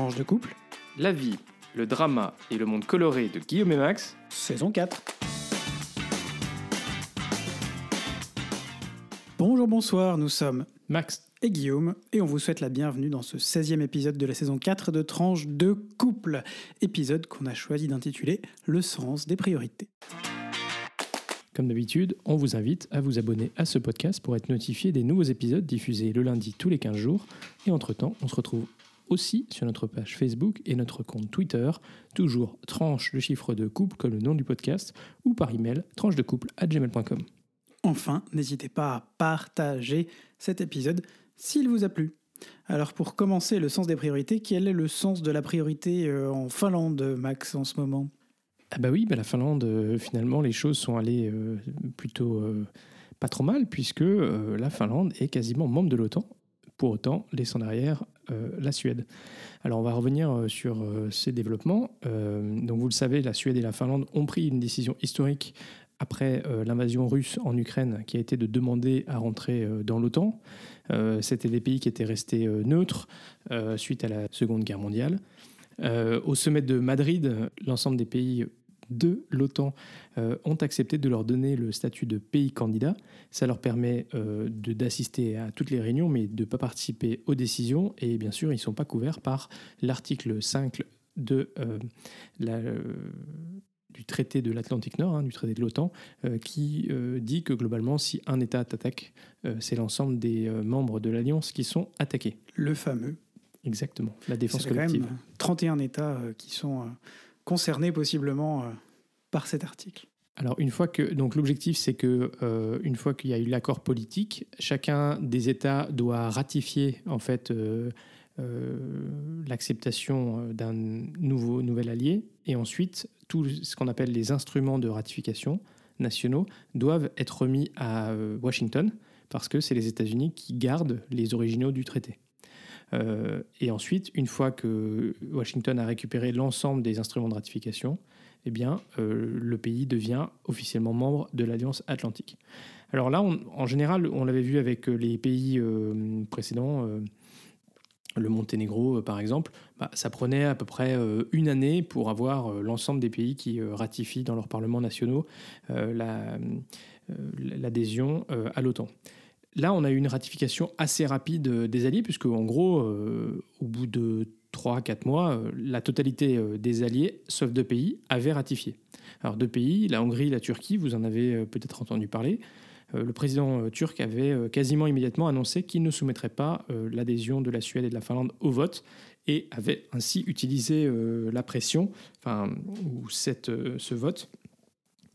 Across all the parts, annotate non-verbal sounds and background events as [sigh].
Tranche de couple, La vie, le drama et le monde coloré de Guillaume et Max. saison 4. Bonjour, bonsoir, nous sommes Max. et Guillaume et on vous souhaite la bienvenue dans ce 16e épisode de la saison 4 de Tranche de couple. Épisode qu'on a choisi d'intituler Le sens des priorités. Comme d'habitude, on vous invite à vous abonner à ce podcast pour être notifié des nouveaux épisodes diffusés le lundi tous les 15 jours. Et entre-temps, on se retrouve aussi sur notre page Facebook et notre compte Twitter, toujours tranche de chiffre de couple comme le nom du podcast, ou par email tranche de couple à gmail.com. Enfin, n'hésitez pas à partager cet épisode s'il vous a plu. Alors pour commencer, le sens des priorités, quel est le sens de la priorité euh, en Finlande, Max, en ce moment? Ah bah oui, bah la Finlande, euh, finalement, les choses sont allées euh, plutôt pas trop mal, puisque la Finlande est quasiment membre de l'OTAN. Pour autant, laissant derrière euh, la Suède. Alors on va revenir euh, sur euh, ces développements. Donc vous le savez, la Suède et la Finlande ont pris une décision historique après l'invasion russe en Ukraine, qui a été de demander à rentrer dans l'OTAN. C'était des pays qui étaient restés neutres suite à la Seconde Guerre mondiale. Au sommet de Madrid, l'ensemble des pays de l'OTAN euh, ont accepté de leur donner le statut de pays candidat. Ça leur permet euh, d'assister à toutes les réunions, mais de ne pas participer aux décisions. Et bien sûr, ils ne sont pas couverts par l'article 5 de, euh, la, du traité de l'Atlantique Nord, hein, du traité de l'OTAN, euh, qui euh, dit que globalement, si un État t'attaque, euh, c'est l'ensemble des membres de l'Alliance qui sont attaqués. Le fameux. Exactement, la défense C'est quand collective. même 31 États qui sont concernés possiblement euh, par cet article. Alors une fois que donc l'objectif c'est que euh, une fois qu'il y a eu l'accord politique, chacun des États doit ratifier en fait euh, l'acceptation d'un nouveau nouvel allié et ensuite tout ce qu'on appelle les instruments de ratification nationaux doivent être remis à Washington parce que c'est les États-Unis qui gardent les originaux du traité. Euh, et ensuite, une fois que Washington a récupéré l'ensemble des instruments de ratification, eh bien, euh, le pays devient officiellement membre de l'Alliance Atlantique. Alors là, en général, on l'avait vu avec euh, les pays précédents, le Monténégro par exemple, bah, ça prenait à peu près une année pour avoir l'ensemble des pays qui ratifient dans leurs parlements nationaux la- l'adhésion à l'OTAN. Là, on a eu une ratification assez rapide euh, des alliés, puisque en gros, euh, au bout de 3-4 mois, euh, la totalité des alliés, sauf deux pays, avaient ratifié. Alors deux pays, la Hongrie la Turquie, vous en avez peut-être entendu parler. Le président turc avait quasiment immédiatement annoncé qu'il ne soumettrait pas l'adhésion de la Suède et de la Finlande au vote et avait ainsi utilisé la pression, enfin, ou cette, ce vote,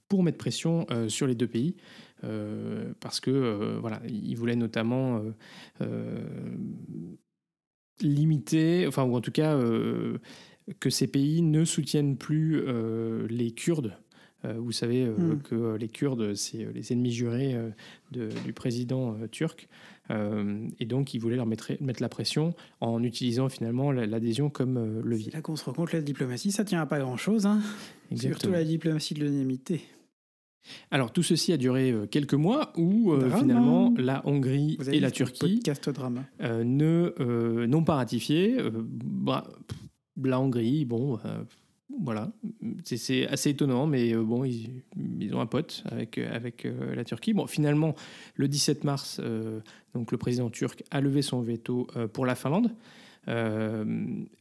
pour mettre pression sur les deux pays. Euh, parce que euh, voilà, il voulait notamment euh, limiter, enfin ou en tout cas que ces pays ne soutiennent plus les Kurdes. Vous savez euh, Mm. que les Kurdes, c'est les ennemis jurés de- du président turc. Et donc, il voulait leur mettre, mettre la pression en utilisant finalement la- l'adhésion comme levier. C'est là qu'on se rend compte la diplomatie, ça tient à pas grand-chose. Hein Surtout la diplomatie de l'unanimité. Alors, tout ceci a duré euh, quelques mois où euh, finalement la Hongrie et la Turquie euh, ne euh, n'ont pas ratifié. Bah, pff, la Hongrie, bon, voilà, c'est- assez étonnant, mais bon, ils, ils ont un pote avec, avec la Turquie. Bon, finalement, le 17 mars, donc le président turc a levé son veto pour la Finlande. Euh,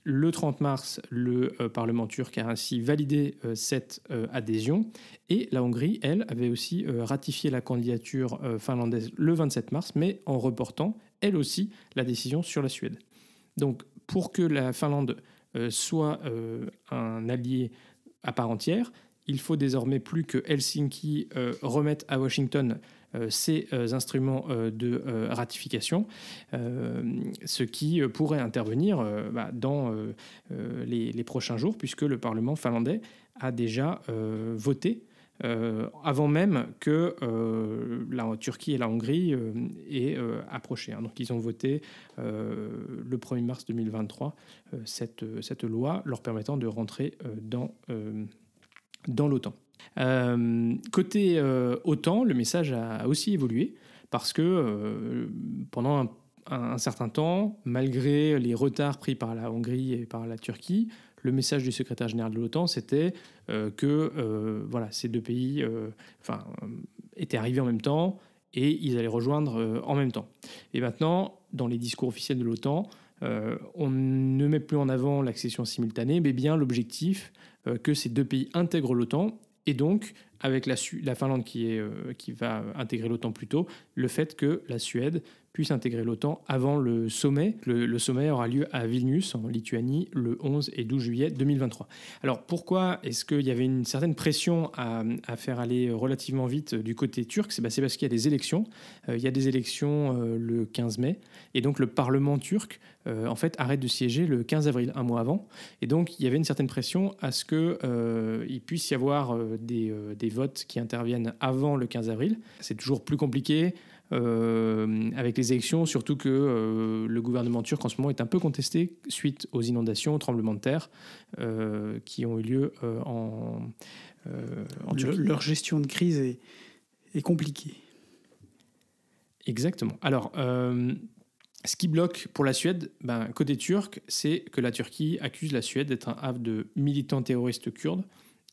le 30 mars, le euh, Parlement turc a ainsi validé euh, cette adhésion et la Hongrie, elle, avait aussi ratifié la candidature finlandaise le 27 mars, mais en reportant, elle aussi, la décision sur la Suède. Donc, pour que la Finlande soit un allié à part entière, il faut désormais plus que Helsinki remette à Washington ces euh, instruments euh, de euh, ratification, euh, ce qui euh, pourrait intervenir euh, bah, dans euh, euh, les, prochains jours, puisque le Parlement finlandais a déjà euh, voté euh, avant même que euh, la Turquie et la Hongrie euh, aient euh, approché. hein. Donc ils ont voté euh, le 1er mars 2023 euh, cette, cette loi leur permettant de rentrer euh, euh, dans l'OTAN. Euh, côté euh, OTAN, le message a aussi évolué parce que euh, pendant un, certain temps, malgré les retards pris par la Hongrie et par la Turquie, le message du secrétaire général de l'OTAN, c'était que voilà, ces deux pays étaient arrivés en même temps et ils allaient rejoindre en même temps. Et maintenant, dans les discours officiels de l'OTAN, on ne met plus en avant l'accession simultanée, mais bien l'objectif que ces deux pays intègrent l'OTAN et donc avec la, la Finlande qui, est, qui va intégrer l'OTAN plus tôt, le fait que la Suède puisse intégrer l'OTAN avant le sommet. Le, sommet aura lieu à Vilnius, en Lituanie, le 11 et 12 juillet 2023. Alors pourquoi est-ce qu'il y avait une certaine pression à, faire aller relativement vite du côté turc? C'est bah, parce qu'il y a des élections. Euh, il y a des élections euh, le 15 mai, et donc le Parlement turc, euh, en fait, arrête de siéger le 15 avril, un mois avant. Et donc il y avait une certaine pression à ce qu'il puisse y avoir des votes qui interviennent avant le 15 avril. C'est toujours plus compliqué. Euh, avec les élections, surtout que euh, le gouvernement turc en ce moment est un peu contesté suite aux inondations, aux tremblements de terre euh, qui ont eu lieu en, en Turquie. Leur gestion de crise est, est compliquée. Exactement. Alors, ce qui bloque pour la Suède, ben, côté turc, c'est que la Turquie accuse la Suède d'être un havre de militants terroristes kurdes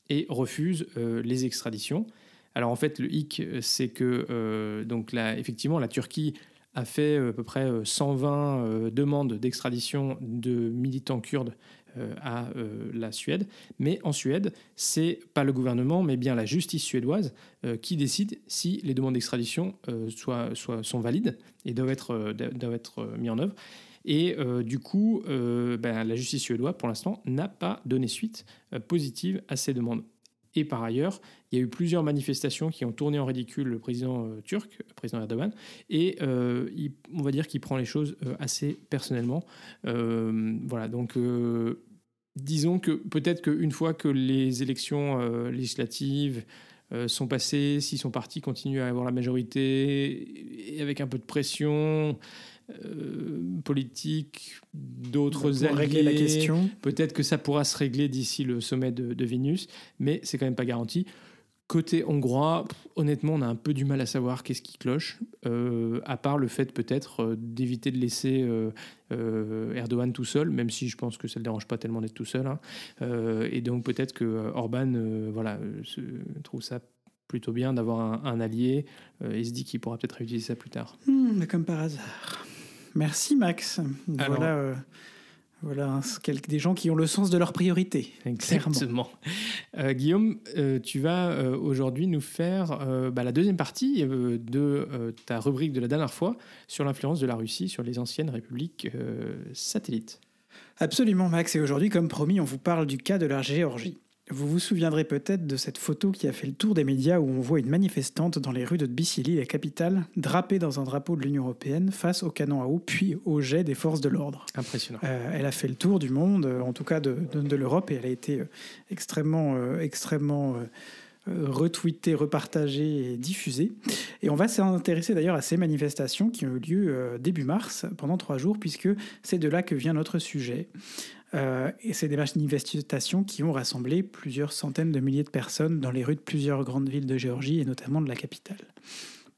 et refuse les extraditions. Alors en fait, le hic, c'est que euh, donc effectivement, la Turquie a fait euh, à peu près 120 euh, demandes d'extradition de militants kurdes à la Suède. Mais en Suède, c'est pas le gouvernement, mais bien la justice suédoise qui décide si les demandes d'extradition sont valides et doivent être, doivent être mis en œuvre. Et du coup, ben, la justice suédoise, pour l'instant, n'a pas donné suite positive à ces demandes. Et par ailleurs, il y a eu plusieurs manifestations qui ont tourné en ridicule le président euh, turc, le président Erdogan, et euh, on va dire qu'il prend les choses euh, assez personnellement. voilà, donc disons que peut-être qu'une fois que les élections législatives sont passées, si son parti continue à avoir la majorité, et avec un peu de pression, politique, d'autres alliés. régler la question. Peut-être que ça pourra se régler d'ici le sommet de, de Vénus, mais c'est quand même pas garanti. Côté hongrois, honnêtement, on a un peu du mal à savoir qu'est-ce qui cloche, euh, à part le fait peut-être euh, d'éviter de laisser euh, Erdogan tout seul, même si je pense que ça ne le dérange pas tellement d'être tout seul. Hein. et donc peut-être que Orban voilà, trouve ça plutôt bien d'avoir un, allié et se dit qu'il pourra peut-être réutiliser ça plus tard. Hmm, mais comme par hasard. Merci Max. voilà voilà, des gens qui ont le sens de leurs priorités. Exactement. Euh, Guillaume, euh, tu vas euh, aujourd'hui nous faire bah, la deuxième partie de ta rubrique de la dernière fois sur l'influence de la Russie sur les anciennes républiques satellites. Absolument, Max. Et aujourd'hui, comme promis, on vous parle du cas de la Géorgie. Vous vous souviendrez peut-être de cette photo qui a fait le tour des médias où on voit une manifestante dans les rues de Tbilissi, la capitale, drapée dans un drapeau de l'Union européenne face au canon à eau puis au jet des forces de l'ordre. Impressionnant. Euh, elle a fait le tour du monde, euh, en tout cas de, de, l'Europe, et elle a été euh, extrêmement, extrêmement retweetée, repartagée et diffusée. Et on va s'intéresser d'ailleurs à ces manifestations qui ont eu lieu début mars, pendant trois jours, puisque c'est de là que vient notre sujet. Euh, et c'est des manifestations qui ont rassemblé plusieurs centaines de milliers de personnes dans les rues de plusieurs grandes villes de Géorgie et notamment de la capitale.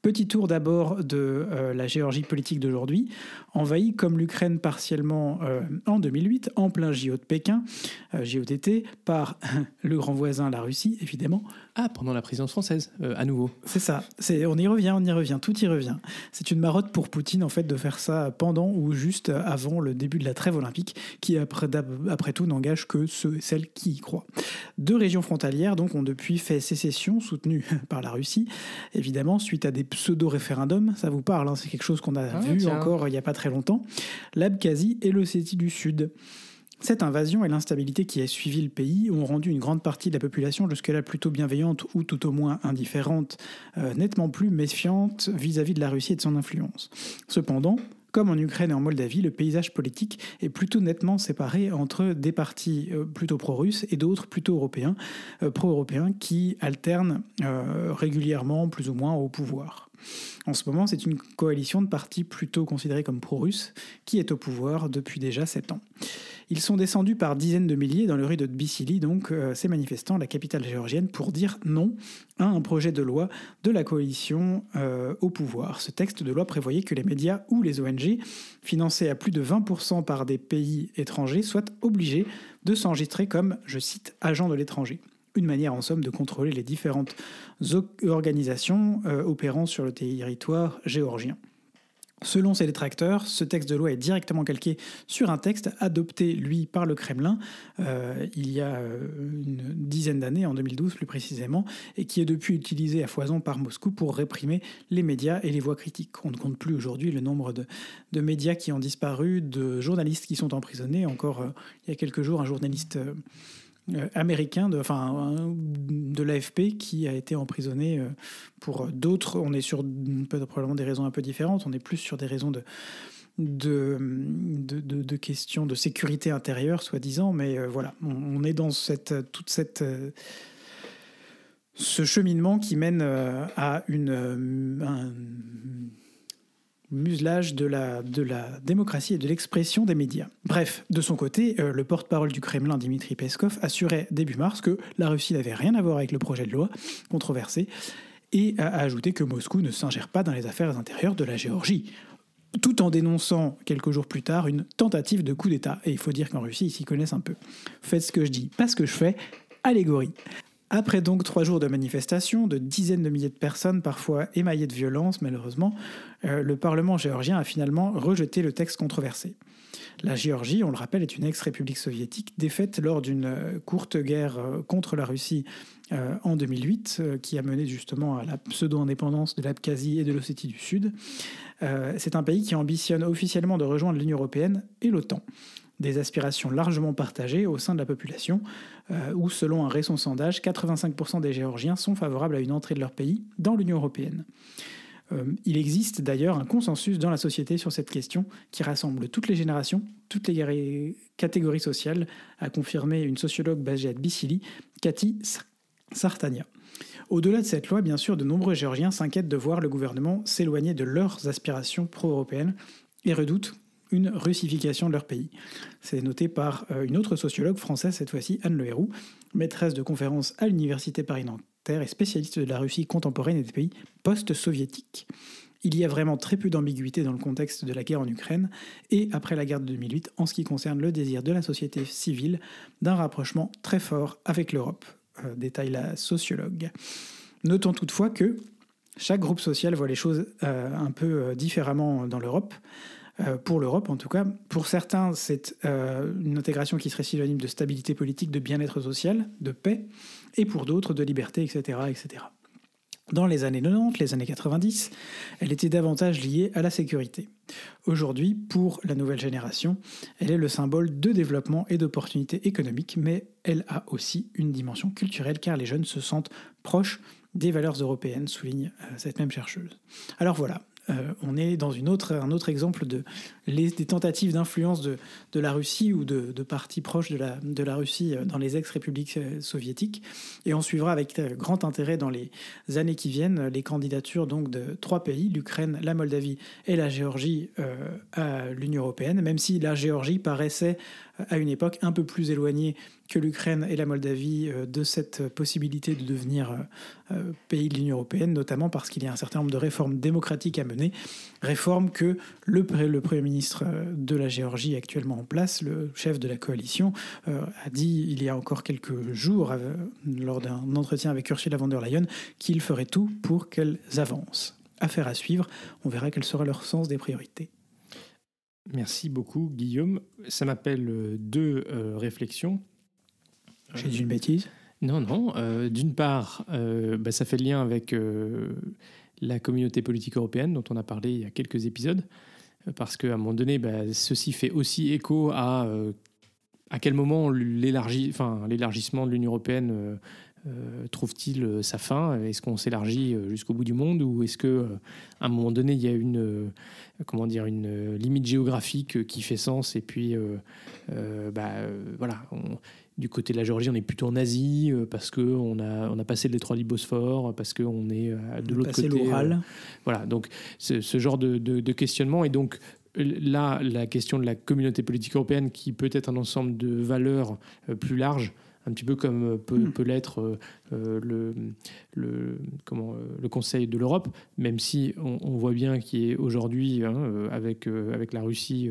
Petit tour d'abord de euh, la Géorgie politique d'aujourd'hui, envahie comme l'Ukraine partiellement euh, en 2008, en plein JO de Pékin, JOTT, par [laughs] le grand voisin, la Russie, évidemment, ah, pendant la présidence française, euh, à nouveau. C'est ça. C'est, on y revient, on y revient, tout y revient. C'est une marotte pour Poutine, en fait, de faire ça pendant ou juste avant le début de la trêve olympique, qui, après, après tout, n'engage que ceux et celles qui y croient. Deux régions frontalières, donc, ont depuis fait sécession, soutenues [laughs] par la Russie, évidemment, suite à des pseudo-référendums. Ça vous parle, hein, c'est quelque chose qu'on a ah, vu encore il n'y a pas très longtemps. L'Abkhazie et l'Ossétie du Sud. Cette invasion et l'instabilité qui a suivi le pays ont rendu une grande partie de la population jusque-là plutôt bienveillante ou tout au moins indifférente, euh, nettement plus méfiante vis-à-vis de la Russie et de son influence. Cependant, comme en Ukraine et en Moldavie, le paysage politique est plutôt nettement séparé entre des partis euh, plutôt pro-russes et d'autres plutôt européens, euh, pro-européens qui alternent régulièrement plus ou moins au pouvoir. En ce moment, c'est une coalition de partis plutôt considérés comme pro-russes qui est au pouvoir depuis déjà sept ans. Ils sont descendus par dizaines de milliers dans le rue de Tbilissi, donc euh, ces manifestants, la capitale géorgienne, pour dire non à un projet de loi de la coalition euh, au pouvoir. Ce texte de loi prévoyait que les médias ou les ONG, financés à plus de 20% par des pays étrangers, soient obligés de s'enregistrer comme, je cite, agents de l'étranger une manière en somme de contrôler les différentes organisations euh, opérant sur le territoire géorgien. Selon ses détracteurs, ce texte de loi est directement calqué sur un texte adopté, lui, par le Kremlin euh, il y a euh, une dizaine d'années, en 2012 plus précisément, et qui est depuis utilisé à foison par Moscou pour réprimer les médias et les voix critiques. On ne compte plus aujourd'hui le nombre de, médias qui ont disparu, de journalistes qui sont emprisonnés. Encore il y a quelques jours, un journaliste... américain, de, enfin de l'AFP, qui a été emprisonné euh, pour d'autres. On est sur probablement des raisons un peu différentes. On est plus sur des raisons de, de, de, questions de sécurité intérieure, soi-disant. Mais euh, voilà, on, est dans cette, toute cette ce cheminement qui mène à une, muselage de la, de la démocratie et de l'expression des médias. Bref, de son côté, euh, le porte-parole du Kremlin, Dimitri Peskov, assurait début mars que la Russie n'avait rien à voir avec le projet de loi controversé et a ajouté que Moscou ne s'ingère pas dans les affaires intérieures de la Géorgie tout en dénonçant quelques jours plus tard une tentative de coup d'État. Et il faut dire qu'en Russie, ils s'y connaissent un peu. Faites ce que je dis, pas ce que je fais, allégorie. Après donc trois jours de manifestations, de dizaines de milliers de personnes, parfois émaillées de violence malheureusement, euh, le Parlement géorgien a finalement rejeté le texte controversé. La Géorgie, on le rappelle, est une ex-république soviétique défaite lors d'une euh, courte guerre euh, contre la Russie en 2008, qui a mené justement à la pseudo-indépendance de l'Abkhazie et de l'Ossétie du Sud. C'est un pays qui ambitionne officiellement de rejoindre l'Union européenne et l'OTAN des aspirations largement partagées au sein de la population, euh, où selon un récent sondage, 85% des Géorgiens sont favorables à une entrée de leur pays dans l'Union européenne. Euh, il existe d'ailleurs un consensus dans la société sur cette question qui rassemble toutes les générations, toutes les catégories sociales, a confirmé une sociologue basée à Tbilissi, Cathy Sartania. Au-delà de cette loi, bien sûr, de nombreux Géorgiens s'inquiètent de voir le gouvernement s'éloigner de leurs aspirations pro-européennes et redoutent une russification de leur pays. C'est noté par euh, une autre sociologue française, cette fois-ci Anne Le Héroux, maîtresse de conférences à l'Université Paris-Nanterre et spécialiste de la Russie contemporaine et des pays post-soviétiques. Il y a vraiment très peu d'ambiguïté dans le contexte de la guerre en Ukraine et après la guerre de 2008 en ce qui concerne le désir de la société civile d'un rapprochement très fort avec l'Europe, euh, détaille la sociologue. Notons toutefois que chaque groupe social voit les choses euh, un peu différemment dans l'Europe. Euh, pour l'Europe en tout cas. Pour certains, c'est euh, une intégration qui serait synonyme de stabilité politique, de bien-être social, de paix, et pour d'autres, de liberté, etc., etc. Dans les années 90, les années 90, elle était davantage liée à la sécurité. Aujourd'hui, pour la nouvelle génération, elle est le symbole de développement et d'opportunités économiques, mais elle a aussi une dimension culturelle car les jeunes se sentent proches des valeurs européennes, souligne euh, cette même chercheuse. Alors voilà, euh, on est dans un autre exemple de, des tentatives d'influence de, la Russie ou de, partis proches de la, de la Russie euh, dans les ex-républiques euh, soviétiques. Et on suivra avec grand intérêt dans les années qui viennent les candidatures donc de trois pays, l'Ukraine, la Moldavie et la Géorgie à l'Union européenne, même si la Géorgie paraissait à une époque un peu plus éloignée que l'Ukraine et la Moldavie euh, de cette possibilité de devenir euh, euh, pays de l'Union européenne, notamment parce qu'il y a un certain nombre de réformes démocratiques à mener, réformes que le, le Premier ministre de la Géorgie actuellement en place, le chef de la coalition, a dit il y a encore quelques jours, lors d'un entretien avec Ursula von der Leyen, qu'il ferait tout pour qu'elles avancent. Affaire à suivre, on verra quel sera leur sens des priorités. Merci beaucoup, Guillaume. Ça m'appelle deux réflexions. J'ai dit une bêtise Non, non. Euh, d'une part, euh, bah, ça fait le lien avec euh, la communauté politique européenne dont on a parlé il y a quelques épisodes, parce qu'à un moment donné, bah, ceci fait aussi écho à à quel moment l'élargissement de l'Union européenne trouve-t-il sa fin? Est-ce qu'on s'élargit jusqu'au bout du monde ou est-ce que à un moment donné il y a une comment dire une limite géographique qui fait sens et puis bah, voilà du côté de la Géorgie, on est plutôt en Asie parce qu'on a, on a passé le détroit du Bosphore, parce qu'on est de l'autre côté. l'Oural. voilà, donc ce, genre de, de, questionnement. Et donc là, la question de la communauté politique européenne, qui peut être un ensemble de valeurs euh, plus larges, un petit peu comme euh, peut, hmm. peut l'être euh, le, le, comment, le Conseil de l'Europe, même si on, voit bien qu'aujourd'hui, hein, avec, avec la Russie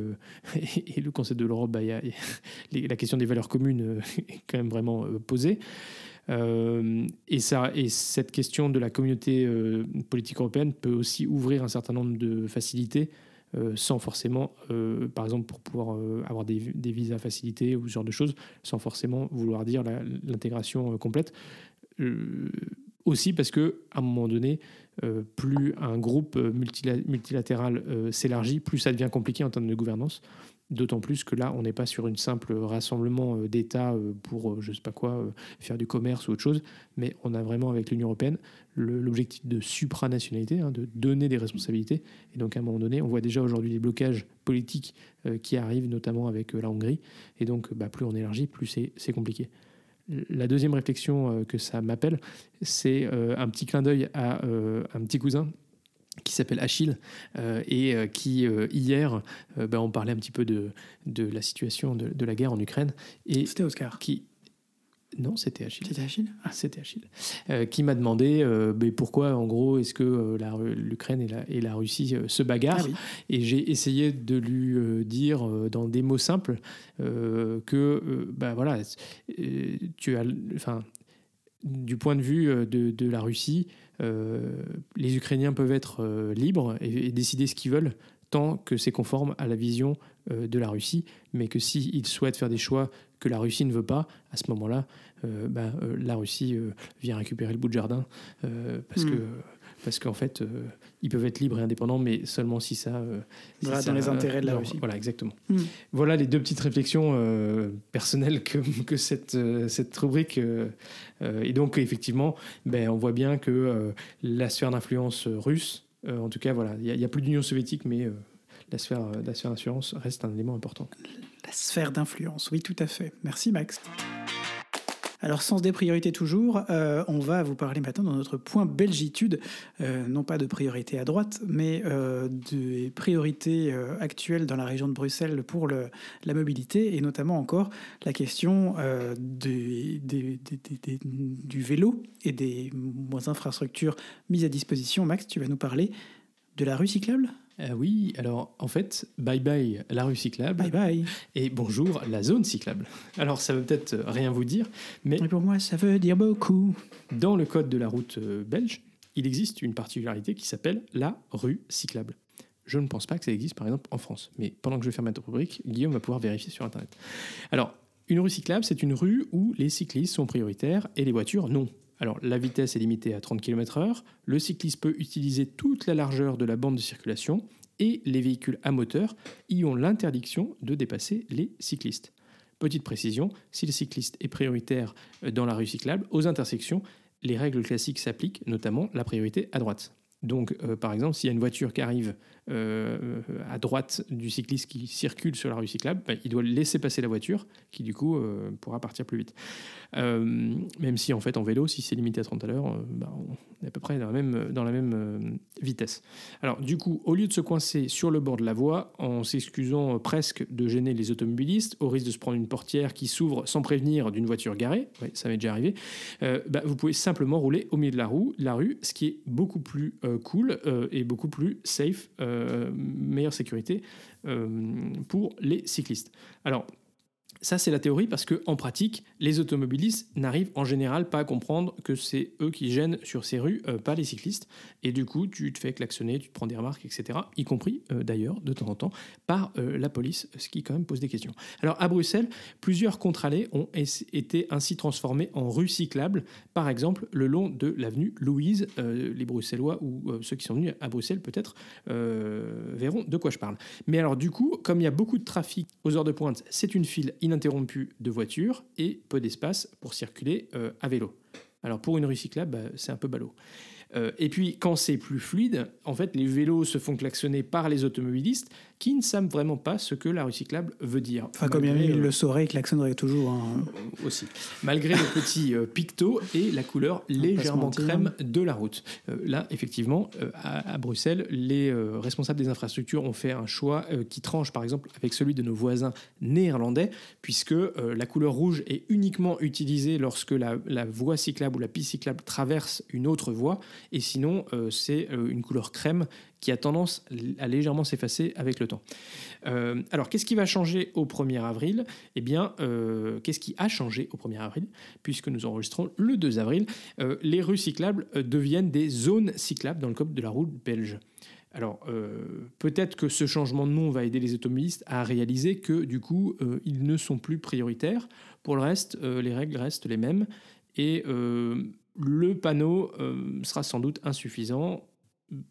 [laughs] et, le Conseil de l'Europe, bah, la question des valeurs communes [laughs] est quand même vraiment posée. et, ça, et cette question de la communauté politique européenne peut aussi ouvrir un certain nombre de facilités euh, sans forcément, euh, par exemple, pour pouvoir euh, avoir des, visas facilités ou ce genre de choses, sans forcément vouloir dire l'intégration complète. aussi parce que à un moment donné, plus un groupe multilatéral s'élargit, plus ça devient compliqué en termes de gouvernance. D'autant plus que là, on n'est pas sur une simple rassemblement euh, d'États euh, pour, euh, je sais pas quoi, faire du commerce ou autre chose, mais on a vraiment avec l'Union européenne l'objectif de supranationalité, hein, de donner des responsabilités. Et donc à un moment donné, on voit déjà aujourd'hui les blocages politiques qui arrivent, notamment avec la Hongrie. Et donc, bah, plus on élargit, plus c'est compliqué. La deuxième réflexion que ça m'appelle, c'est un petit clin d'œil à un petit cousin qui s'appelle Achille euh, et euh, qui euh, hier ben, on parlait un petit peu de, de la situation de, de, la guerre en Ukraine et c'était Oscar qui non, c'était Achille. C'était Achille? Ah, C'était Achille. qui m'a demandé mais pourquoi, en gros, est-ce que l'Ukraine et la, et la, Russie se bagarrent? Ah Et j'ai essayé de lui dire dans des mots simples que, ben voilà, tu as, enfin, du point de vue de, de la Russie, les Ukrainiens peuvent être euh, libres et, décider ce qu'ils veulent tant que c'est conforme à la vision euh, de la Russie, mais que s'ils souhaitent faire des choix que la Russie ne veut pas, à ce moment-là, bah, la Russie vient récupérer le bout de jardin parce hmm. que parce qu'en fait, euh, ils peuvent être libres et indépendants, mais seulement si ça. Euh, dans les intérêts de la Russie. Voilà, exactement. Hmm. Voilà les deux petites réflexions euh, personnelles que, [laughs] que cette, cette rubrique. et donc, effectivement, ben, on voit bien que la sphère d'influence russe, en tout cas, voilà, il n'y a, plus d'Union soviétique, mais la sphère, la sphère d'influence reste un élément important. La sphère d'influence, oui, tout à fait. Merci, Max. Alors, sens des priorités toujours, euh, on va vous parler maintenant dans notre point belgitude, euh, non pas de priorité à droite, mais euh, des priorités actuelles dans la région de Bruxelles pour la mobilité, et notamment encore la question du vélo et des infrastructures mises à disposition. Max, tu vas nous parler de la rue cyclable? Euh, oui, alors en fait, bye bye la rue cyclable. Bye bye. Et bonjour la zone cyclable. Alors ça veut peut-être rien vous dire, mais. pour moi, ça veut dire beaucoup. Dans le code de la route euh, belge, il existe une particularité qui s'appelle la rue cyclable. Je ne pense pas que ça existe par exemple en France. Mais pendant que je vais faire ma rubrique, Guillaume va pouvoir vérifier sur Internet. Alors, une rue cyclable, c'est une rue où les cyclistes sont prioritaires et les voitures non. Alors la vitesse est limitée à 30 km/h, le cycliste peut utiliser toute la largeur de la bande de circulation et les véhicules à moteur y ont l'interdiction de dépasser les cyclistes. Petite précision, si le cycliste est prioritaire dans la rue cyclable, aux intersections, les règles classiques s'appliquent, notamment la priorité à droite. Donc, euh, par exemple, s'il y a une voiture qui arrive euh, à droite du cycliste qui circule sur la rue cyclable, ben, il doit laisser passer la voiture, qui du coup euh, pourra partir plus vite. même si en fait en vélo, si c'est limité à 30 à l'heure, ben, on est à peu près dans la même, vitesse. Alors du coup, au lieu de se coincer sur le bord de la voie, en s'excusant presque de gêner les automobilistes, au risque de se prendre une portière qui s'ouvre sans prévenir d'une voiture garée, ça m'est déjà arrivé, ben, vous pouvez simplement rouler au milieu de la, la rue, ce qui est beaucoup plus cool et beaucoup plus safe euh, meilleure sécurité euh, pour les cyclistes. Alors, ça, c'est la théorie parce que en pratique, les automobilistes n'arrivent en général pas à comprendre que c'est eux qui gênent sur ces rues, euh, pas les cyclistes. Et du coup, tu te fais klaxonner, tu te prends des remarques, etc. Y compris, euh, d'ailleurs, de temps en temps, par euh, la police, ce qui quand même pose des questions. Alors, à Bruxelles, plusieurs contre-allées ont été ainsi transformés en rues cyclables. Par exemple, le long de l'avenue Louise. les Bruxellois ou ceux qui sont venus à Bruxelles, peut-être, verront de quoi je parle. Mais alors, du coup, comme il y a beaucoup de trafic aux heures de pointe, c'est une file ininterrompue de voitures et peu d'espace pour circuler euh, à vélo. Alors pour une rue cyclable, bah, c'est un peu ballot. Euh, et puis, quand c'est plus fluide, en fait, les vélos se font klaxonner par les automobilistes qui ne savent vraiment pas ce que la rue cyclable veut dire. Enfin, comme il le saurait, il klaxonnerait toujours. Hein. Euh, aussi. Malgré le petit euh, picto et la couleur légèrement crème de la route. là, effectivement, à, Bruxelles, les responsables des infrastructures ont fait un choix qui tranche, par exemple, avec celui de nos voisins néerlandais, puisque la couleur rouge est uniquement utilisée lorsque la, la voie cyclable ou la piste cyclable traverse une autre voie et sinon, euh, c'est euh, une couleur crème qui a tendance à légèrement s'effacer avec le temps. Euh, alors, qu'est-ce qui va changer au 1er avril? Eh bien, qu'est-ce qui a changé au 1er avril? Puisque nous enregistrons le 2 avril, les rues cyclables deviennent des zones cyclables dans le code de la route belge. Alors, peut-être que ce changement de nom va aider les automobilistes à réaliser que, du coup, ils ne sont plus prioritaires. Pour le reste, les règles restent les mêmes. Et le panneau euh, sera sans doute insuffisant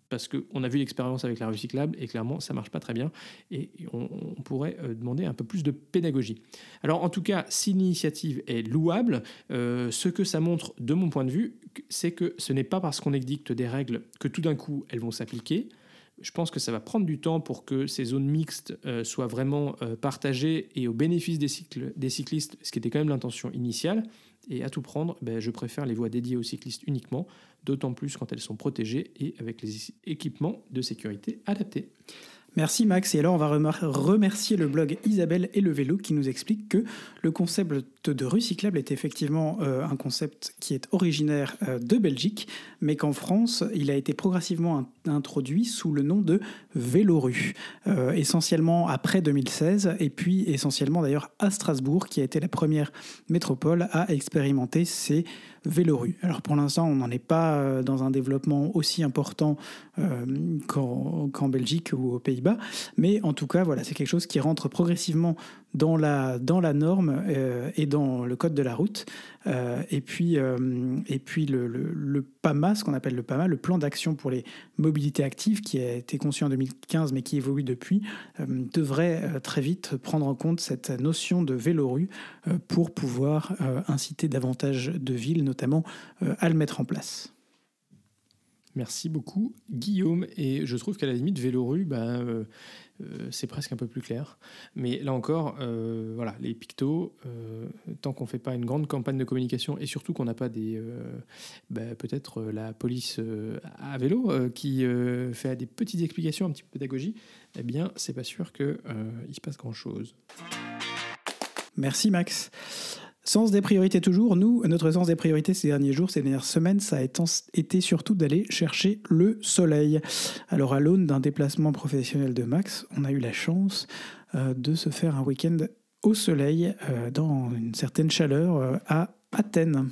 parce qu'on a vu l'expérience avec la recyclable et clairement ça marche pas très bien et on, pourrait euh, demander un peu plus de pédagogie. Alors en tout cas, si l'initiative est louable, euh, ce que ça montre de mon point de vue, c'est que ce n'est pas parce qu'on édicte des règles que tout d'un coup elles vont s'appliquer. Je pense que ça va prendre du temps pour que ces zones mixtes soient vraiment partagées et au bénéfice des, des cyclistes, ce qui était quand même l'intention initiale. Et à tout prendre, ben, je préfère les voies dédiées aux cyclistes uniquement, d'autant plus quand elles sont protégées et avec les équipements de sécurité adaptés. Merci Max. Et alors on va remercier le blog Isabelle et le vélo qui nous explique que le concept de recyclable est effectivement euh, un concept qui est originaire euh, de Belgique, mais qu'en France, il a été progressivement introduit sous le nom de Vélorue, euh, essentiellement après 2016, et puis essentiellement d'ailleurs à Strasbourg, qui a été la première métropole à expérimenter ces Vélorue. Alors pour l'instant, on n'en est pas euh, dans un développement aussi important euh, qu'en Belgique ou aux Pays-Bas, mais en tout cas, voilà, c'est quelque chose qui rentre progressivement dans la, dans la norme euh, et dans le code de la route. Et puis, et puis le, le, PAMA, ce qu'on appelle le PAMA, le plan d'action pour les mobilités actives, qui a été conçu en 2015 mais qui évolue depuis, devrait très vite prendre en compte cette notion de vélorue pour pouvoir inciter davantage de villes, notamment, à le mettre en place. Merci beaucoup, Guillaume. Et je trouve qu'à la limite, Vélorue, bah, euh, c'est presque un peu plus clair. Mais là encore, euh, voilà, les pictos, euh, tant qu'on ne fait pas une grande campagne de communication et surtout qu'on n'a pas des, bah, peut-être la police à vélo qui fait des petites explications, un petit peu de pédagogie, eh bien, c'est pas sûr qu'il se passe grand-chose. Merci Max. Sens des priorités toujours, nous, notre sens des priorités ces derniers jours, ces dernières semaines, ça a été surtout d'aller chercher le soleil. Alors à l'aune d'un déplacement professionnel de Max, on a eu la chance euh, de se faire un week-end au soleil euh, dans une certaine chaleur euh, à Athènes.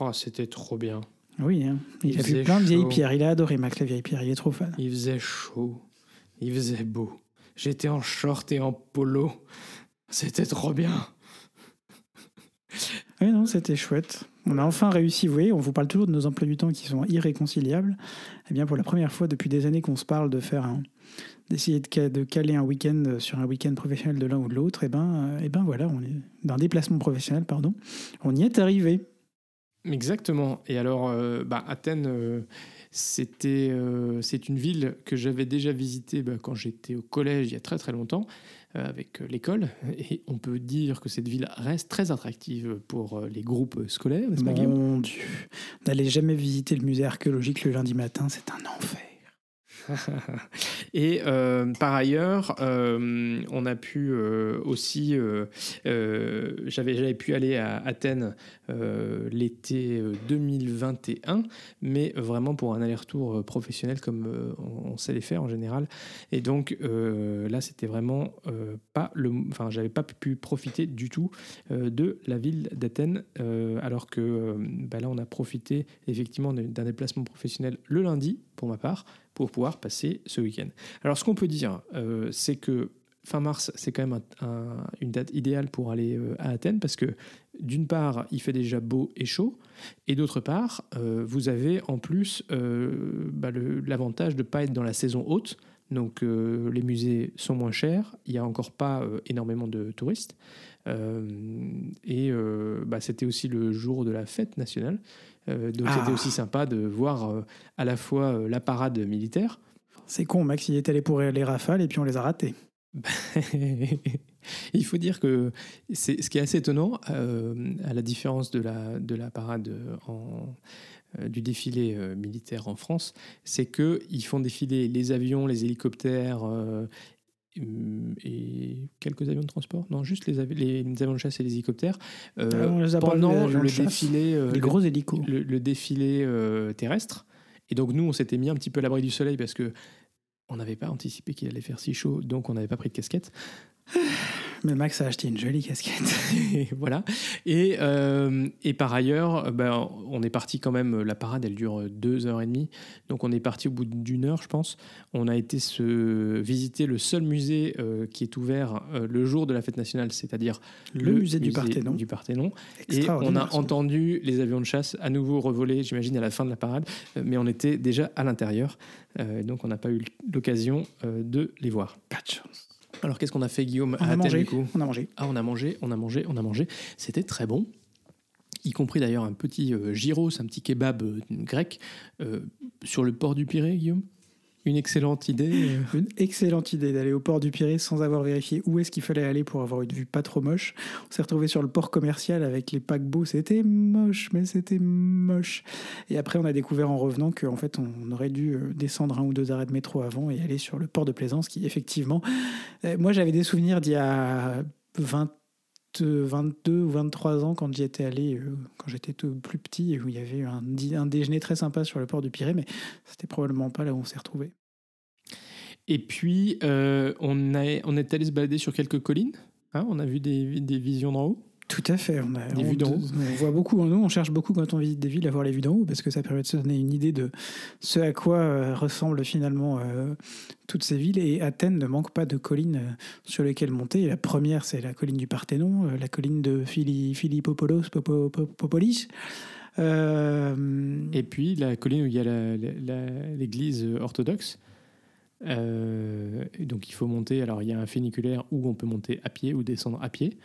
Oh, c'était trop bien. Oui, hein. il, a vu plein de vieilles pierres. Il a adoré Max la vieille pierre, il est trop fan. Il faisait chaud, il faisait beau. J'étais en short et en polo. C'était trop bien. Oui, non, c'était chouette. On a enfin réussi, vous voyez, on vous parle toujours de nos emplois du temps qui sont irréconciliables. Eh bien, pour la première fois depuis des années qu'on se parle de faire un, d'essayer de, caler un week-end sur un week-end professionnel de l'un ou de l'autre, eh ben, eh ben voilà, on est d'un déplacement professionnel, pardon, on y est arrivé. Exactement. Et alors, euh, bah, Athènes, euh, c'était, euh, c'est une ville que j'avais déjà visitée bah, quand j'étais au collège il y a très très longtemps. Euh, avec euh, l'école. [laughs] Et on peut dire que cette ville reste très attractive pour euh, les groupes scolaires, n'est-ce pas, Mon Dieu, n'allez jamais visiter le musée archéologique le lundi matin, c'est un enfer. [laughs] et euh, par ailleurs, euh, on a pu euh, aussi, j'avais, j'avais pu aller à Athènes l'été 2021, mais vraiment pour un aller-retour professionnel comme on, sait les faire en général. Et donc là, c'était vraiment pas le, enfin, j'avais pas pu profiter du tout de la ville d'Athènes, alors que bah là, on a profité effectivement d'un déplacement professionnel le lundi pour ma part pour pouvoir passer ce week-end. Alors ce qu'on peut dire, euh, c'est que fin mars, c'est quand même une date idéale pour aller euh, à Athènes parce que d'une part, il fait déjà beau et chaud, et d'autre part, euh, vous avez en plus bah, l'avantage de ne pas être dans la saison haute, Donc les musées sont moins chers, il n'y a encore pas énormément de touristes. Et bah, c'était aussi le jour de la fête nationale. Euh, donc Ah. c'était aussi sympa de voir euh, à la fois euh, la parade militaire. C'est con, Max, il est allé pour les rafales et puis on les a ratés. [laughs] Il faut dire que c'est ce qui est assez étonnant, euh, à la différence de la, de la parade en, euh, du défilé euh, militaire en France, c'est qu'ils font défiler les avions, les hélicoptères et quelques avions de transport? Non, juste les, avi- les, les avions de chasse et les hélicoptères. euh, Ah, pendant le chasse. défilé, euh, Les le- gros hélicos. le, le défilé euh, terrestre. Et donc nous, on s'était mis un petit peu à l'abri du soleil parce que on n'avait pas anticipé qu'il allait faire si chaud, donc on n'avait pas pris de casquette. Mais Max a acheté une jolie casquette. [laughs] Et voilà. Et, euh, et par ailleurs, ben, on est parti quand même. La parade, elle dure deux heures et demie. Donc on est parti au bout d'une heure, je pense. On a été se visiter le seul musée euh, qui est ouvert euh, le jour de la fête nationale, c'est-à-dire Le musée du Parthénon. Du Parthénon. Et on a entendu les avions de chasse à nouveau revoler, j'imagine, à la fin de la parade, mais on était déjà à l'intérieur, donc on n'a pas eu l'occasion de les voir. Pas de chance. Alors qu'est-ce qu'on a fait, Guillaume, On à a Athènes, mangé. du coup On a mangé. Ah, on a mangé, on a mangé, on a mangé. C'était très bon. Y compris d'ailleurs un petit euh, gyros, un petit kebab euh, grec euh, sur le port du Pirée, Guillaume? Une excellente idée. euh. Une excellente idée d'aller au port du Pirée sans avoir vérifié où est-ce qu'il fallait aller pour avoir une vue pas trop moche. On s'est retrouvé sur le port commercial avec les paquebots. C'était moche, mais c'était moche. Et après, on a découvert en revenant qu'en fait, on aurait dû euh, descendre un ou deux arrêts de métro avant et aller sur le port de Plaisance, qui effectivement, euh, moi j'avais des souvenirs d'il y a 20 euh, 22 ou 23 ans quand j'y étais allé, euh, quand j'étais plus petit, où il y avait un, un déjeuner très sympa sur le port du Pirée, mais c'était probablement pas là où on s'est retrouvé. Et puis, euh, on, a, on est allé se balader sur quelques collines. Hein, on a vu des, des visions d'en haut. Tout à fait. On, a, on, vues d'en haut. on voit beaucoup. Nous, on cherche beaucoup quand on visite des villes à voir les vues d'en haut parce que ça permet de se donner une idée de ce à quoi euh, ressemblent finalement euh, toutes ces villes. Et Athènes ne manque pas de collines euh, sur lesquelles monter. La première, c'est la colline du Parthénon, euh, la colline de Phili, Philippopoulos, Popo- Popo- Popolis. Euh, Et puis, la colline où il y a la- la- la- l'église orthodoxe. Donc, il faut monter. Alors, il y a un funiculaire où on peut monter à pied ou descendre à pied.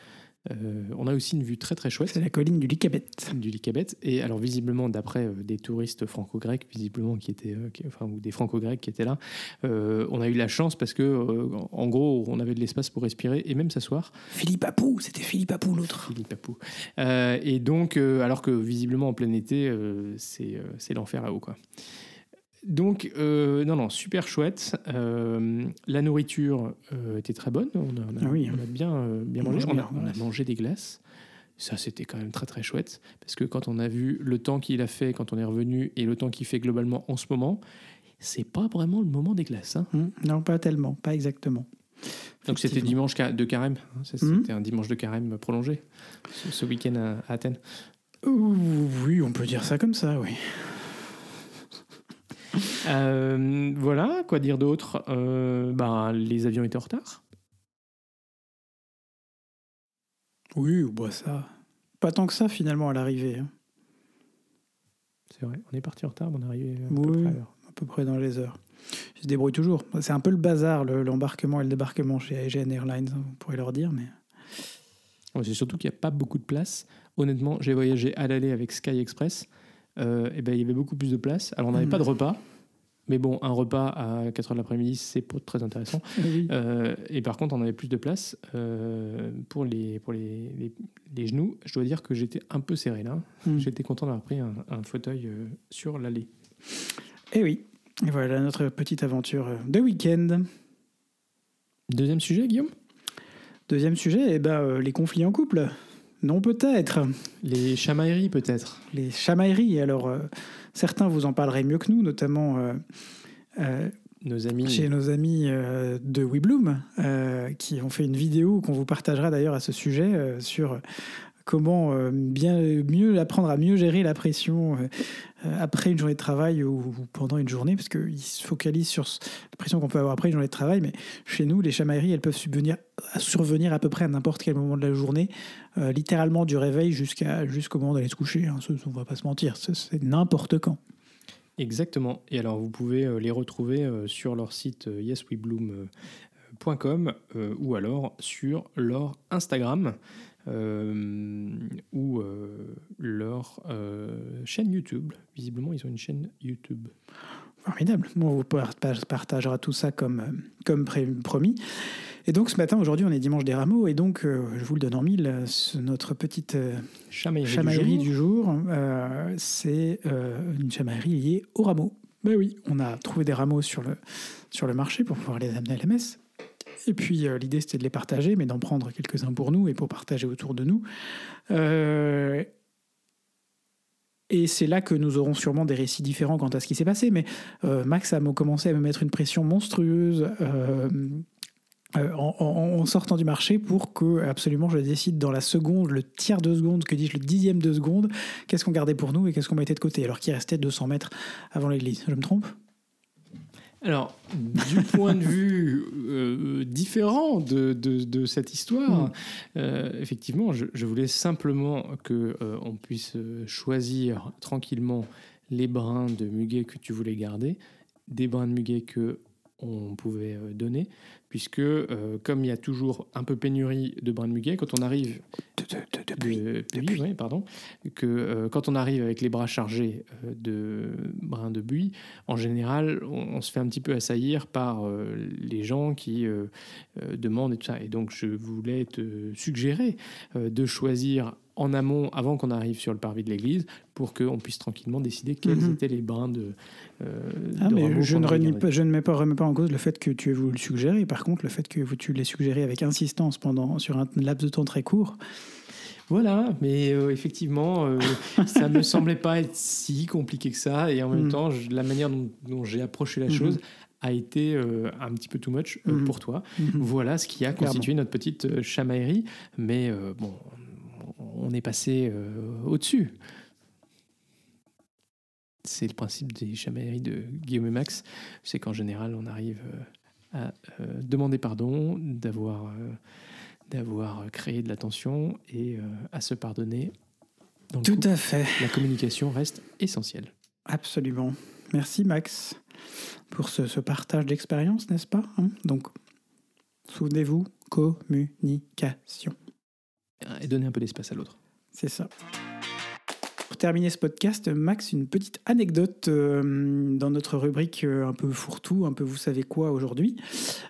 Euh, on a aussi une vue très très chouette. c'est la colline du Lycabet. du Lycabet. Et alors, visiblement, d'après euh, des touristes franco-grecs, visiblement, qui étaient, euh, qui- enfin, ou des franco-grecs qui étaient là, on a eu la chance parce que, en- gros, on avait de l'espace pour respirer et même s'asseoir. Philippe Apou, c'était Philippe Apou l'autre. Philippe Papou. Euh, et donc, alors que visiblement, en plein été, c'est c'est l'enfer là-haut, quoi. Donc, euh, non, non, super chouette. Euh, la nourriture euh, était très bonne. On a, on a- Ah oui. on a bien, bien mangé. mange On a, on mangé des glaces. Ça, c'était quand même très, très chouette. Parce que quand on a vu le temps qu'il a fait quand on est revenu et le temps qu'il fait globalement en ce moment, c'est pas vraiment le moment des glaces. hein. Hum, non, pas tellement, pas exactement. Donc, c'était dimanche de carême. hein. Mhm. C'était un dimanche de carême prolongé, ce, ce week-end à, Athènes. Oui, on peut dire ça comme ça, oui. Euh, voilà, quoi dire d'autre? Euh, ben, Les avions étaient en retard. Oui, bah ça. Pas tant que ça finalement à l'arrivée. hein. C'est vrai, on est parti en retard, mais on est arrivé à peu Oui. près à l'heure. à peu près dans les heures. Ils se débrouillent toujours. C'est un peu le bazar, le- l'embarquement et le débarquement chez AGN Airlines, hein, vous pourrez leur dire. Mais... Ouais, C'est surtout qu'il n'y a pas beaucoup de place. Honnêtement, j'ai voyagé à l'aller avec Sky Express. Euh, et ben, il y avait beaucoup plus de place. Alors, on n'avait Mhm. pas de repas. Mais bon, un repas à 4h de l'après-midi, c'est pas très intéressant. [laughs] Oui. Euh, et par contre, on avait plus de place euh, pour, les, pour les, les, les genoux. Je dois dire que j'étais un peu serré là. Mm. J'étais content d'avoir pris un, un fauteuil euh, sur l'allée. Et oui. Et voilà notre petite aventure de week-end. Deuxième sujet, Guillaume? Deuxième sujet, eh ben, les conflits en couple. Non, peut-être. Les chamailleries, peut-être. Les chamailleries. Alors, euh, certains vous en parleraient mieux que nous, notamment euh, euh, Nos amis. chez nos amis de WeBloom, qui ont fait une vidéo qu'on vous partagera d'ailleurs à ce sujet sur comment euh, bien mieux apprendre à mieux gérer la pression euh, euh, après une journée de travail ou, pendant une journée, parce qu'ils se focalisent sur la pression qu'on peut avoir après une journée de travail. Mais chez nous, les chamailleries, elles peuvent survenir à peu près à n'importe quel moment de la journée, littéralement du réveil jusqu'à jusqu'au moment d'aller se coucher. hein. On va pas se mentir, ce- c'est n'importe quand. Exactement. Et alors, vous pouvez les retrouver sur leur site yeswebloom.com ou alors sur leur Instagram ou leur chaîne YouTube. Visiblement, ils ont une chaîne YouTube. Formidable. Bon, on vous partagera tout ça comme, comme promis. Et donc ce matin, aujourd'hui, on est dimanche des rameaux, et donc je vous le donne en mille, notre petite chamaillerie, du jour, c'est une chamaillerie liée aux rameaux. Ben oui, on a trouvé des rameaux sur le, sur le marché pour pouvoir les amener à la messe. Et puis l'idée c'était de les partager, mais d'en prendre quelques-uns pour nous et pour partager autour de nous. Et c'est là que nous aurons sûrement des récits différents quant à ce qui s'est passé. Mais Max a commencé à me mettre une pression monstrueuse euh, en, sortant du marché pour que absolument je décide dans la seconde, le tiers de seconde, que dis-je, le dixième de seconde, qu'est-ce qu'on gardait pour nous et qu'est-ce qu'on mettait de côté, alors qu'il restait 200 mètres avant l'église. Je me trompe? Alors, du point de vue euh, différent de, de, cette histoire, mm. euh, effectivement, je, voulais simplement que on puisse choisir tranquillement les brins de muguet que tu voulais garder, des brins de muguet que on pouvait donner, puisque euh, comme il y a toujours un peu pénurie de brins de muguet, quand on arrive de, pardon, que euh, quand on arrive avec les bras chargés euh, de brins de buis, en général, on, se fait un petit peu assaillir par les gens qui demandent et tout ça. Et donc, je voulais te suggérer de choisir en amont, avant qu'on arrive sur le parvis de l'église, pour qu'on puisse tranquillement décider quels mhm. étaient les brins de. Euh, ah, mais je, ne pas, je ne mets pas, remets pas en cause le fait que tu aies voulu le suggérer. Par contre, le fait que tu l'aies suggéré avec insistance pendant, sur un laps de temps très court. Voilà, mais euh, effectivement, euh, ça ne me [laughs] semblait pas être si compliqué que ça. Et en même mhm. temps, la manière dont, j'ai approché la mhm. chose a été un petit peu too much pour toi. Voilà ce qui a constitué notre petite chamaillerie. Mais bon, on est passé euh, au-dessus. C'est le principe des chamailleries de Guillaume et Max, c'est qu'en général, on arrive euh, à euh, demander pardon, d'avoir d'avoir créé de la tension et à se pardonner. Tout à fait. La communication reste essentielle. Absolument. Merci Max pour ce, partage d'expérience, n'est-ce pas hein? Donc, souvenez-vous, communication. Et donner un peu d'espace à l'autre. C'est ça. Pour terminer ce podcast, Max, une petite anecdote euh, dans notre rubrique euh, un peu fourre-tout, un peu vous savez quoi aujourd'hui.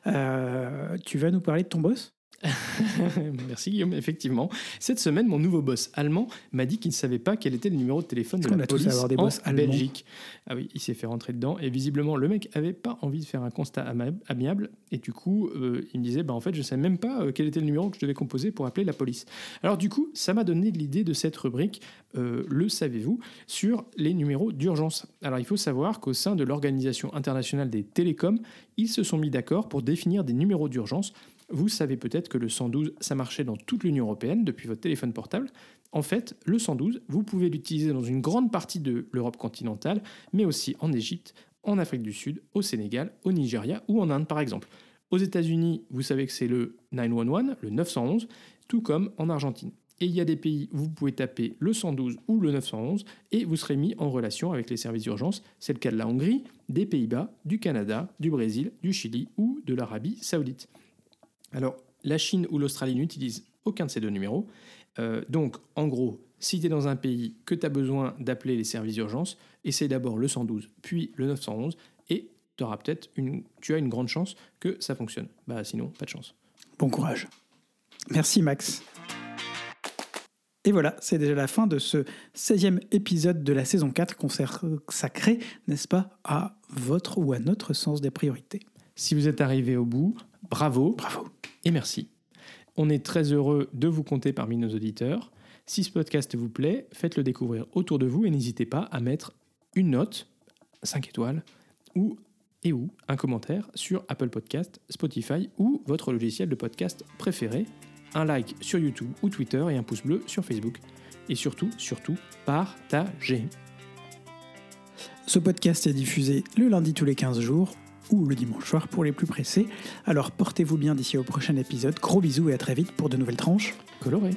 Euh, tu vas nous parler de ton boss? [laughs] Merci Guillaume, effectivement. Cette semaine, mon nouveau boss allemand m'a dit qu'il ne savait pas quel était le numéro de téléphone de la police en Belgique. Ah oui, il s'est fait rentrer dedans et visiblement le mec avait pas envie de faire un constat amiable et du coup euh, il me disait bah en fait je sais même pas euh, quel était le numéro que je devais composer pour appeler la police. Alors du coup ça m'a donné l'idée de cette rubrique euh, le savez-vous sur les numéros d'urgence. Alors il faut savoir qu'au sein de l'organisation internationale des télécoms ils se sont mis d'accord pour définir des numéros d'urgence vous savez peut-être que le 112, ça marchait dans toute l'Union européenne depuis votre téléphone portable. En fait, le 112, vous pouvez l'utiliser dans une grande partie de l'Europe continentale, mais aussi en Égypte, en Afrique du Sud, au Sénégal, au Nigeria ou en Inde par exemple. Aux États-Unis, vous savez que c'est le 911, le 911, tout comme en Argentine. Et il y a des pays où vous pouvez taper le 112 ou le 911 et vous serez mis en relation avec les services d'urgence. C'est le cas de la Hongrie, des Pays-Bas, du Canada, du Brésil, du Chili ou de l'Arabie saoudite. Alors, la Chine ou l'Australie n'utilisent aucun de ces deux numéros. Euh, donc, en gros, si tu es dans un pays que tu as besoin d'appeler les services d'urgence, essaye d'abord le 112, puis le 911, et auras peut-être une, tu as une grande chance que ça fonctionne. Bah, sinon, pas de chance. Bon courage. Merci Max. Et voilà, c'est déjà la fin de ce 16e épisode de la saison 4 consacré, n'est-ce pas, à votre ou à notre sens des priorités. Si vous êtes arrivé au bout, bravo. Bravo. Et merci. On est très heureux de vous compter parmi nos auditeurs. Si ce podcast vous plaît, faites-le découvrir autour de vous et n'hésitez pas à mettre une note, 5 étoiles, ou un commentaire sur Apple Podcast, Spotify ou votre logiciel de podcast préféré, un like sur YouTube ou Twitter et un pouce bleu sur Facebook. Et surtout, surtout, partagez. Ce podcast est diffusé le lundi tous les 15 jours ou le dimanche soir pour les plus pressés. Alors portez-vous bien d'ici au prochain épisode. Gros bisous et à très vite pour de nouvelles tranches colorées.